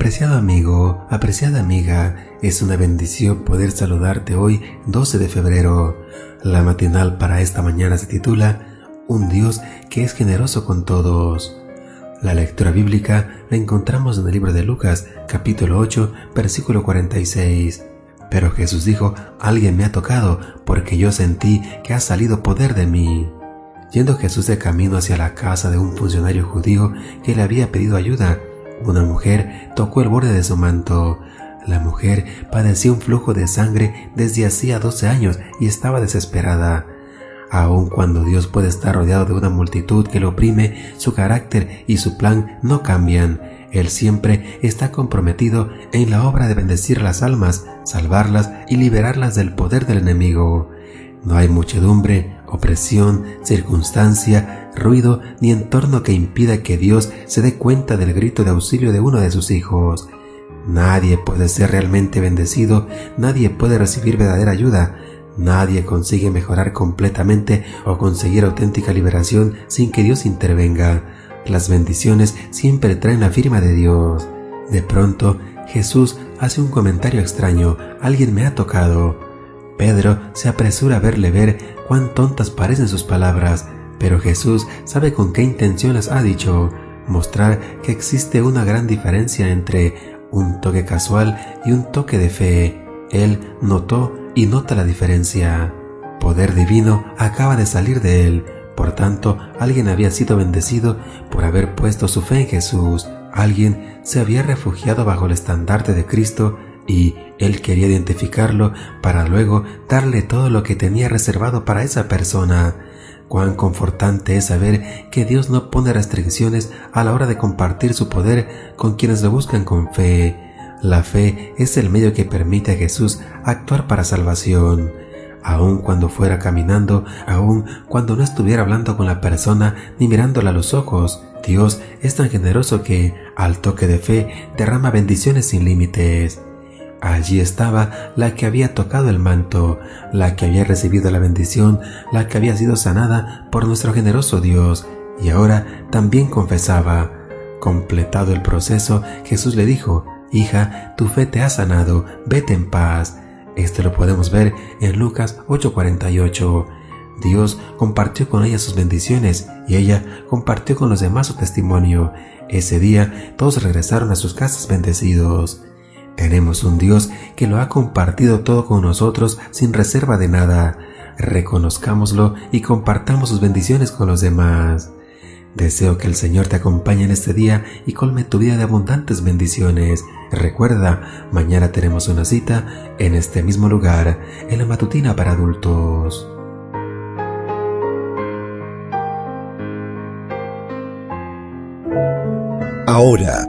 Apreciado amigo, apreciada amiga, es una bendición poder saludarte hoy 12 de febrero. La matinal para esta mañana se titula Un Dios que es generoso con todos. La lectura bíblica la encontramos en el libro de Lucas, capítulo 8, versículo 46. Pero Jesús dijo, alguien me ha tocado porque yo sentí que ha salido poder de mí. Yendo Jesús de camino hacia la casa de un funcionario judío que le había pedido ayuda, una mujer tocó el borde de su manto. La mujer padecía un flujo de sangre desde hacía doce años y estaba desesperada. Aun cuando Dios puede estar rodeado de una multitud que lo oprime, su carácter y su plan no cambian. Él siempre está comprometido en la obra de bendecir las almas, salvarlas y liberarlas del poder del enemigo. No hay muchedumbre, opresión, circunstancia, ruido ni entorno que impida que Dios se dé cuenta del grito de auxilio de uno de sus hijos. Nadie puede ser realmente bendecido, nadie puede recibir verdadera ayuda, nadie consigue mejorar completamente o conseguir auténtica liberación sin que Dios intervenga. Las bendiciones siempre traen la firma de Dios. De pronto, Jesús hace un comentario extraño, alguien me ha tocado. Pedro se apresura a verle ver cuán tontas parecen sus palabras, pero Jesús sabe con qué intención las ha dicho, mostrar que existe una gran diferencia entre un toque casual y un toque de fe. Él notó y nota la diferencia. Poder divino acaba de salir de él, por tanto, alguien había sido bendecido por haber puesto su fe en Jesús. Alguien se había refugiado bajo el estandarte de Cristo y él quería identificarlo para luego darle todo lo que tenía reservado para esa persona. Cuán confortante es saber que Dios no pone restricciones a la hora de compartir su poder con quienes lo buscan con fe. La fe es el medio que permite a Jesús actuar para salvación. Aun cuando fuera caminando, aun cuando no estuviera hablando con la persona ni mirándola a los ojos, Dios es tan generoso que, al toque de fe, derrama bendiciones sin límites. Allí estaba la que había tocado el manto, la que había recibido la bendición, la que había sido sanada por nuestro generoso Dios, y ahora también confesaba. Completado el proceso, Jesús le dijo, Hija, tu fe te ha sanado, vete en paz. Esto lo podemos ver en Lucas 8:48. Dios compartió con ella sus bendiciones y ella compartió con los demás su testimonio. Ese día todos regresaron a sus casas bendecidos. Tenemos un Dios que lo ha compartido todo con nosotros sin reserva de nada. Reconozcámoslo y compartamos sus bendiciones con los demás. Deseo que el Señor te acompañe en este día y colme tu vida de abundantes bendiciones. Recuerda, mañana tenemos una cita en este mismo lugar, en la matutina para adultos. Ahora